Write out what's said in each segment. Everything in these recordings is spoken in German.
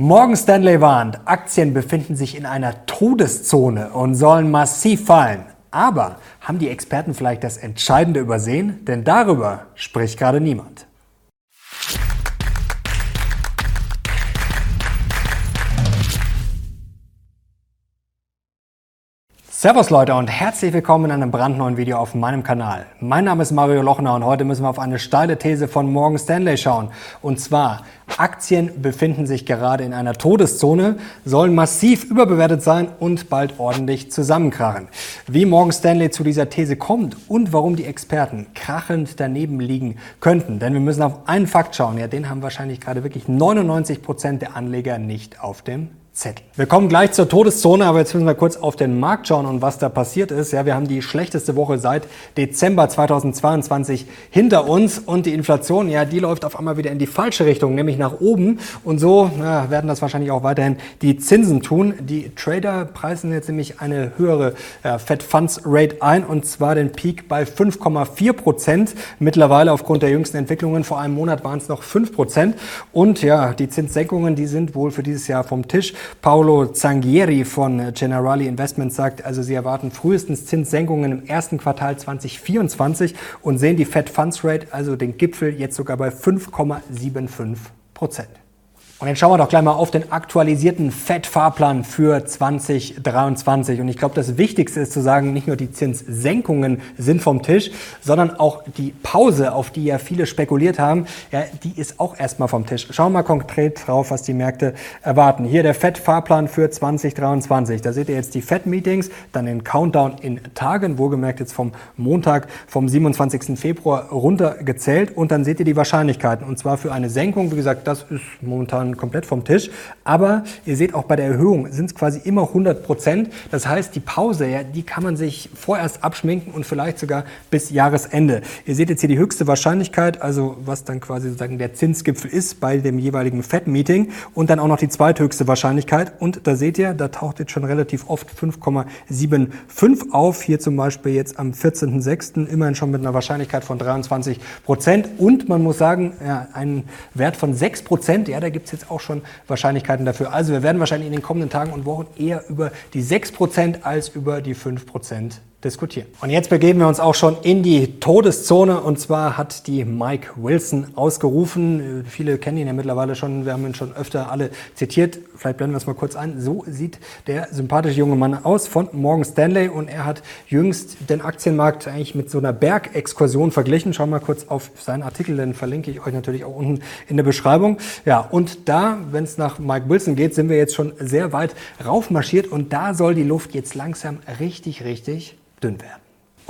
Morgan Stanley warnt, Aktien befinden sich in einer Todeszone und sollen massiv fallen. Aber haben die Experten vielleicht das Entscheidende übersehen? Denn darüber spricht gerade niemand. Servus Leute und herzlich willkommen in einem brandneuen Video auf meinem Kanal. Mein Name ist Mario Lochner und heute müssen wir auf eine steile These von Morgan Stanley schauen. Und zwar, Aktien befinden sich gerade in einer Todeszone, sollen massiv überbewertet sein und bald ordentlich zusammenkrachen. Wie Morgan Stanley zu dieser These kommt und warum die Experten krachend daneben liegen könnten. Denn wir müssen auf einen Fakt schauen, ja den haben wahrscheinlich gerade wirklich 99 Prozent der Anleger nicht auf dem Zettel. Wir kommen gleich zur Todeszone, aber jetzt müssen wir kurz auf den Markt schauen und was da passiert ist. Ja, wir haben die schlechteste Woche seit Dezember 2022 hinter uns und die Inflation, ja, die läuft auf einmal wieder in die falsche Richtung, nämlich nach oben. Und so ja, werden das wahrscheinlich auch weiterhin die Zinsen tun. Die Trader preisen jetzt nämlich eine höhere ja, Fed Funds Rate ein und zwar den Peak bei 5,4 Prozent. Mittlerweile aufgrund der jüngsten Entwicklungen vor einem Monat waren es noch 5 Prozent. Und ja, die Zinssenkungen, die sind wohl für dieses Jahr vom Tisch. Paolo Zanghieri von Generali Investments sagt, also sie erwarten frühestens Zinssenkungen im ersten Quartal 2024 und sehen die Fed Funds Rate, also den Gipfel, jetzt sogar bei 5,75 Prozent. Und jetzt schauen wir doch gleich mal auf den aktualisierten FED-Fahrplan für 2023. Und ich glaube, das Wichtigste ist zu sagen, nicht nur die Zinssenkungen sind vom Tisch, sondern auch die Pause, auf die ja viele spekuliert haben, ja, die ist auch erstmal vom Tisch. Schauen wir mal konkret drauf, was die Märkte erwarten. Hier der FED-Fahrplan für 2023. Da seht ihr jetzt die FED-Meetings, dann den Countdown in Tagen, wohlgemerkt jetzt vom Montag, vom 27. Februar runtergezählt. Und dann seht ihr die Wahrscheinlichkeiten. Und zwar für eine Senkung, wie gesagt, das ist momentan komplett vom Tisch. Aber ihr seht auch bei der Erhöhung sind es quasi immer 100 Prozent. Das heißt, die Pause, ja, die kann man sich vorerst abschminken und vielleicht sogar bis Jahresende. Ihr seht jetzt hier die höchste Wahrscheinlichkeit, also was dann quasi sozusagen der Zinsgipfel ist bei dem jeweiligen FED-Meeting und dann auch noch die zweithöchste Wahrscheinlichkeit. Und da seht ihr, da taucht jetzt schon relativ oft 5,75 auf. Hier zum Beispiel jetzt am 14.06. immerhin schon mit einer Wahrscheinlichkeit von 23 Prozent. Und man muss sagen, ja, einen Wert von 6 Prozent, ja, da gibt es jetzt jetzt auch schon Wahrscheinlichkeiten dafür. Also wir werden wahrscheinlich in den kommenden Tagen und Wochen eher über die 6% als über die 5% diskutieren. Und jetzt begeben wir uns auch schon in die Todeszone und zwar hat die Mike Wilson ausgerufen. Viele kennen ihn ja mittlerweile schon, wir haben ihn schon öfter alle zitiert. Vielleicht blenden wir es mal kurz ein. So sieht der sympathische junge Mann aus von Morgan Stanley und er hat jüngst den Aktienmarkt eigentlich mit so einer Bergexkursion verglichen. Schauen wir mal kurz auf seinen Artikel, den verlinke ich euch natürlich auch unten in der Beschreibung. Ja, und da, wenn es nach Mike Wilson geht, sind wir jetzt schon sehr weit raufmarschiert und da soll die Luft jetzt langsam richtig, richtig dünn werden.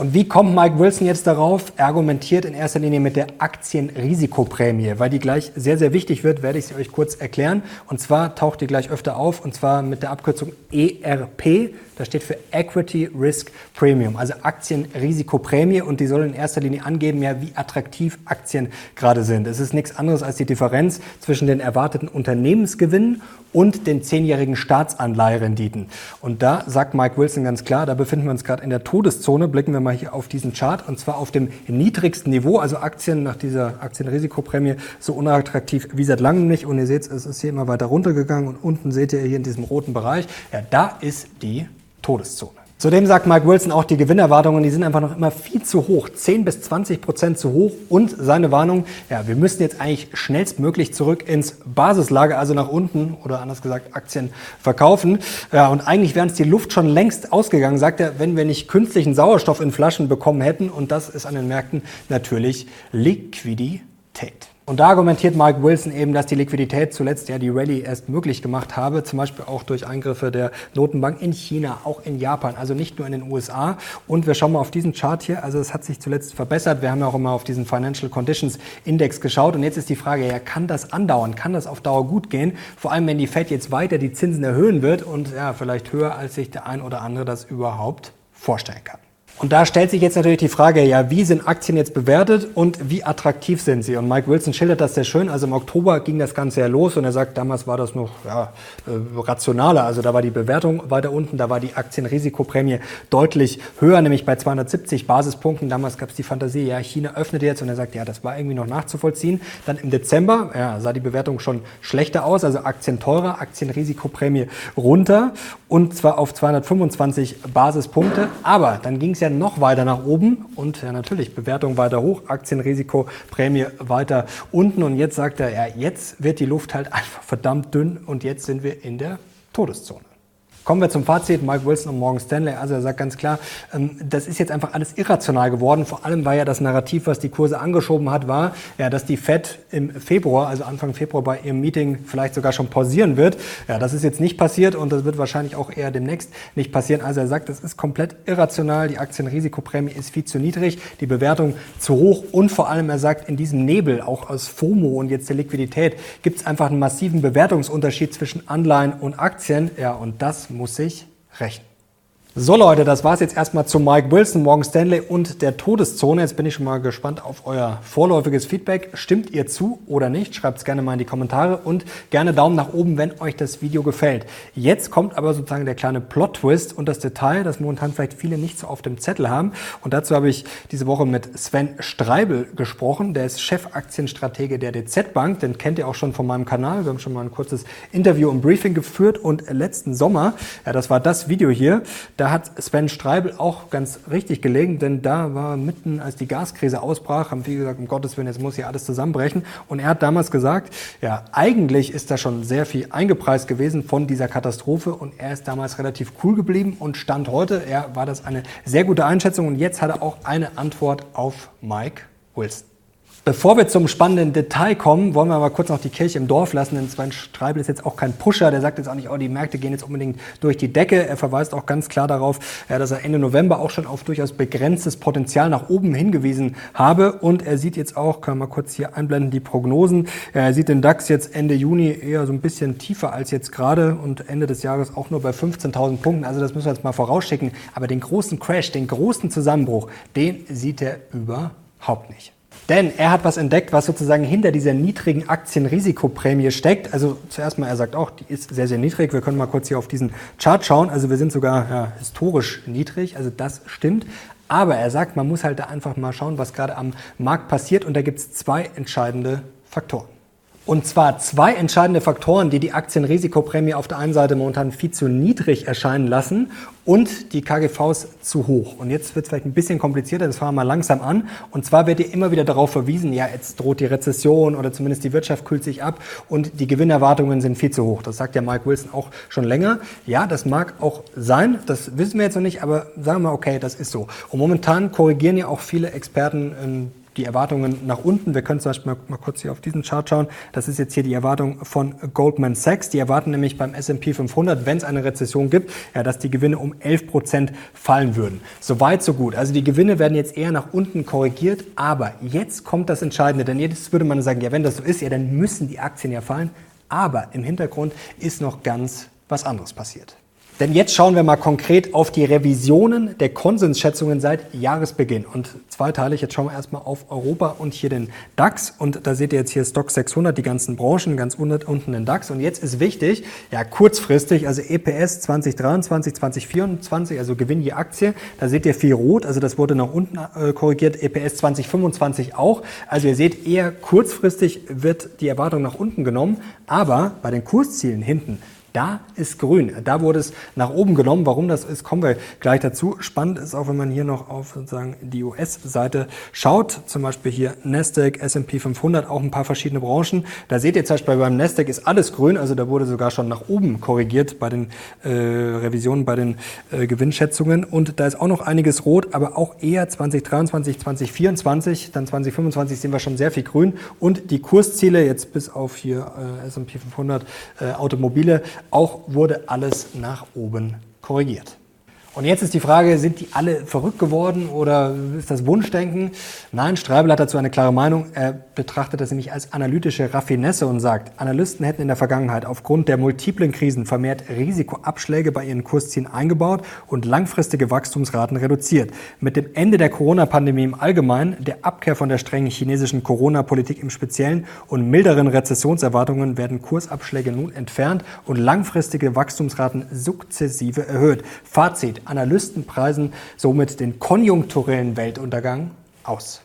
Und wie kommt Mike Wilson jetzt darauf? Er argumentiert in erster Linie mit der Aktienrisikoprämie, weil die gleich sehr, sehr wichtig wird, werde ich sie euch kurz erklären. Und zwar taucht die gleich öfter auf, und zwar mit der Abkürzung ERP. Das steht für Equity Risk Premium, also Aktienrisikoprämie. Und die soll in erster Linie angeben, ja, wie attraktiv Aktien gerade sind. Es ist nichts anderes als die Differenz zwischen den erwarteten Unternehmensgewinnen und den zehnjährigen Staatsanleiherenditen. Und da sagt Mike Wilson ganz klar, da befinden wir uns gerade in der Todeszone. Blicken wir mal hier auf diesen Chart und zwar auf dem niedrigsten Niveau, also Aktien nach dieser Aktienrisikoprämie so unattraktiv wie seit langem nicht. Und ihr seht, es ist hier immer weiter runtergegangen und unten seht ihr hier in diesem roten Bereich, ja, da ist die Todeszone. Zudem sagt Mike Wilson auch, die Gewinnerwartungen, die sind einfach noch immer viel zu hoch. 10 bis 20 Prozent zu hoch. Und seine Warnung, ja, wir müssen jetzt eigentlich schnellstmöglich zurück ins Basislager, also nach unten oder anders gesagt Aktien verkaufen. Ja, und eigentlich wäre uns die Luft schon längst ausgegangen, sagt er, wenn wir nicht künstlichen Sauerstoff in Flaschen bekommen hätten. Und das ist an den Märkten natürlich Liquidität. Und da argumentiert Mike Wilson eben, dass die Liquidität zuletzt ja die Rallye erst möglich gemacht habe, zum Beispiel auch durch Eingriffe der Notenbank in China, auch in Japan, also nicht nur in den USA. Und wir schauen mal auf diesen Chart hier, also es hat sich zuletzt verbessert. Wir haben ja auch immer auf diesen Financial Conditions Index geschaut. Und jetzt ist die Frage, ja, kann das andauern? Kann das auf Dauer gut gehen? Vor allem, wenn die Fed jetzt weiter die Zinsen erhöhen wird und ja, vielleicht höher, als sich der ein oder andere das überhaupt vorstellen kann. Und da stellt sich jetzt natürlich die Frage, ja, wie sind Aktien jetzt bewertet und wie attraktiv sind sie? Und Mike Wilson schildert das sehr schön. Also im Oktober ging das Ganze ja los und er sagt, damals war das noch ja, äh, rationaler. Also da war die Bewertung weiter unten, da war die Aktienrisikoprämie deutlich höher, nämlich bei 270 Basispunkten. Damals gab es die Fantasie, ja, China öffnete jetzt und er sagt, ja, das war irgendwie noch nachzuvollziehen. Dann im Dezember ja, sah die Bewertung schon schlechter aus, also Aktien teurer, Aktienrisikoprämie runter und zwar auf 225 Basispunkte. Aber dann ging es ja noch weiter nach oben und ja natürlich Bewertung weiter hoch, Aktienrisiko, Prämie weiter unten und jetzt sagt er, ja, jetzt wird die Luft halt einfach verdammt dünn und jetzt sind wir in der Todeszone. Kommen wir zum Fazit. Mike Wilson und Morgan Stanley. Also er sagt ganz klar, ähm, das ist jetzt einfach alles irrational geworden. Vor allem, weil ja das Narrativ, was die Kurse angeschoben hat, war, ja, dass die Fed im Februar, also Anfang Februar bei ihrem Meeting vielleicht sogar schon pausieren wird. Ja, das ist jetzt nicht passiert und das wird wahrscheinlich auch eher demnächst nicht passieren. Also er sagt, das ist komplett irrational. Die Aktienrisikoprämie ist viel zu niedrig, die Bewertung zu hoch und vor allem, er sagt, in diesem Nebel, auch aus FOMO und jetzt der Liquidität, gibt es einfach einen massiven Bewertungsunterschied zwischen Anleihen und Aktien. Ja, und das muss sich rächen. So Leute, das war es jetzt erstmal zu Mike Wilson, Morgan Stanley und der Todeszone. Jetzt bin ich schon mal gespannt auf euer vorläufiges Feedback. Stimmt ihr zu oder nicht? Schreibt es gerne mal in die Kommentare und gerne Daumen nach oben, wenn euch das Video gefällt. Jetzt kommt aber sozusagen der kleine Plot-Twist und das Detail, das momentan vielleicht viele nicht so auf dem Zettel haben. Und dazu habe ich diese Woche mit Sven Streibel gesprochen. Der ist Chefaktienstratege der DZ Bank. Den kennt ihr auch schon von meinem Kanal. Wir haben schon mal ein kurzes Interview und Briefing geführt und letzten Sommer, ja, das war das Video hier, da hat Sven Streibel auch ganz richtig gelegen, denn da war mitten, als die Gaskrise ausbrach, haben viele gesagt, um Gottes Willen, jetzt muss hier alles zusammenbrechen. Und er hat damals gesagt, ja, eigentlich ist da schon sehr viel eingepreist gewesen von dieser Katastrophe und er ist damals relativ cool geblieben und stand heute, er war das eine sehr gute Einschätzung und jetzt hat er auch eine Antwort auf Mike Wilson. Bevor wir zum spannenden Detail kommen, wollen wir aber kurz noch die Kirche im Dorf lassen, denn Sven Streibel ist jetzt auch kein Pusher, der sagt jetzt auch nicht, oh, die Märkte gehen jetzt unbedingt durch die Decke. Er verweist auch ganz klar darauf, dass er Ende November auch schon auf durchaus begrenztes Potenzial nach oben hingewiesen habe und er sieht jetzt auch, kann man mal kurz hier einblenden, die Prognosen. Er sieht den DAX jetzt Ende Juni eher so ein bisschen tiefer als jetzt gerade und Ende des Jahres auch nur bei 15.000 Punkten. Also das müssen wir jetzt mal vorausschicken. Aber den großen Crash, den großen Zusammenbruch, den sieht er überhaupt nicht. Denn er hat was entdeckt, was sozusagen hinter dieser niedrigen Aktienrisikoprämie steckt. Also zuerst mal, er sagt auch, die ist sehr, sehr niedrig. Wir können mal kurz hier auf diesen Chart schauen. Also wir sind sogar ja, historisch niedrig. Also das stimmt. Aber er sagt, man muss halt da einfach mal schauen, was gerade am Markt passiert. Und da gibt es zwei entscheidende Faktoren. Und zwar zwei entscheidende Faktoren, die die Aktienrisikoprämie auf der einen Seite momentan viel zu niedrig erscheinen lassen und die KGVs zu hoch. Und jetzt wird es vielleicht ein bisschen komplizierter, das fangen wir mal langsam an. Und zwar wird ihr immer wieder darauf verwiesen, ja, jetzt droht die Rezession oder zumindest die Wirtschaft kühlt sich ab und die Gewinnerwartungen sind viel zu hoch. Das sagt ja Mike Wilson auch schon länger. Ja, das mag auch sein, das wissen wir jetzt noch nicht, aber sagen wir mal, okay, das ist so. Und momentan korrigieren ja auch viele Experten ähm, die Erwartungen nach unten. Wir können zum Beispiel mal, mal, kurz hier auf diesen Chart schauen. Das ist jetzt hier die Erwartung von Goldman Sachs. Die erwarten nämlich beim S&P 500, wenn es eine Rezession gibt, ja, dass die Gewinne um 11 Prozent fallen würden. So weit, so gut. Also die Gewinne werden jetzt eher nach unten korrigiert. Aber jetzt kommt das Entscheidende. Denn jetzt würde man sagen, ja, wenn das so ist, ja, dann müssen die Aktien ja fallen. Aber im Hintergrund ist noch ganz was anderes passiert. Denn jetzt schauen wir mal konkret auf die Revisionen der Konsensschätzungen seit Jahresbeginn. Und zweiteilig, jetzt schauen wir erstmal auf Europa und hier den DAX. Und da seht ihr jetzt hier Stock 600, die ganzen Branchen, ganz unten den DAX. Und jetzt ist wichtig, ja kurzfristig, also EPS 2023, 2024, also Gewinn je Aktie, da seht ihr viel rot, also das wurde nach unten äh, korrigiert, EPS 2025 auch. Also ihr seht, eher kurzfristig wird die Erwartung nach unten genommen, aber bei den Kurszielen hinten da ist grün. Da wurde es nach oben genommen. Warum das ist, kommen wir gleich dazu. Spannend ist auch, wenn man hier noch auf sozusagen die US-Seite schaut. Zum Beispiel hier Nasdaq, S&P 500, auch ein paar verschiedene Branchen. Da seht ihr zum Beispiel beim Nasdaq ist alles grün. Also da wurde sogar schon nach oben korrigiert bei den äh, Revisionen, bei den äh, Gewinnschätzungen. Und da ist auch noch einiges rot, aber auch eher 2023, 2024. Dann 2025 sehen wir schon sehr viel grün. Und die Kursziele jetzt bis auf hier äh, S&P 500 äh, Automobile auch wurde alles nach oben korrigiert. Und jetzt ist die Frage, sind die alle verrückt geworden oder ist das Wunschdenken? Nein, Streibel hat dazu eine klare Meinung. Er betrachtet das nämlich als analytische Raffinesse und sagt, Analysten hätten in der Vergangenheit aufgrund der multiplen Krisen vermehrt Risikoabschläge bei ihren Kurszielen eingebaut und langfristige Wachstumsraten reduziert. Mit dem Ende der Corona-Pandemie im Allgemeinen, der Abkehr von der strengen chinesischen Corona-Politik im Speziellen und milderen Rezessionserwartungen werden Kursabschläge nun entfernt und langfristige Wachstumsraten sukzessive erhöht. Fazit, Analysten preisen somit den konjunkturellen Weltuntergang aus.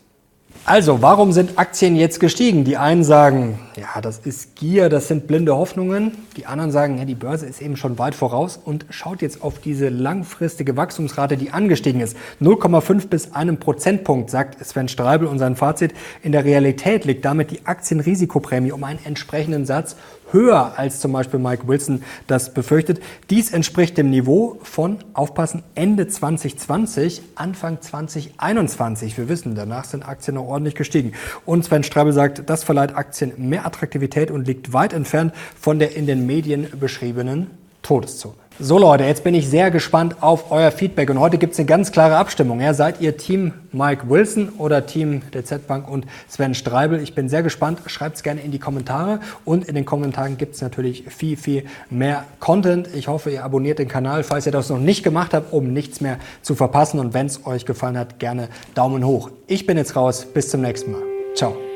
Also, warum sind Aktien jetzt gestiegen? Die einen sagen, ja, das ist Gier, das sind blinde Hoffnungen. Die anderen sagen, ja, die Börse ist eben schon weit voraus und schaut jetzt auf diese langfristige Wachstumsrate, die angestiegen ist. 0,5 bis einem Prozentpunkt, sagt Sven Streibel und sein Fazit. In der Realität liegt damit die Aktienrisikoprämie um einen entsprechenden Satz höher als zum Beispiel Mike Wilson das befürchtet. Dies entspricht dem Niveau von, aufpassen, Ende 2020, Anfang 2021. Wir wissen, danach sind Aktien noch ordentlich gestiegen. Und Sven Strabel sagt, das verleiht Aktien mehr Attraktivität und liegt weit entfernt von der in den Medien beschriebenen Todeszone. So Leute, jetzt bin ich sehr gespannt auf euer Feedback und heute gibt es eine ganz klare Abstimmung. Ja, seid ihr Team Mike Wilson oder Team der Z-Bank und Sven Streibel? Ich bin sehr gespannt. Schreibt es gerne in die Kommentare und in den Kommentaren gibt es natürlich viel, viel mehr Content. Ich hoffe, ihr abonniert den Kanal, falls ihr das noch nicht gemacht habt, um nichts mehr zu verpassen. Und wenn es euch gefallen hat, gerne Daumen hoch. Ich bin jetzt raus. Bis zum nächsten Mal. Ciao.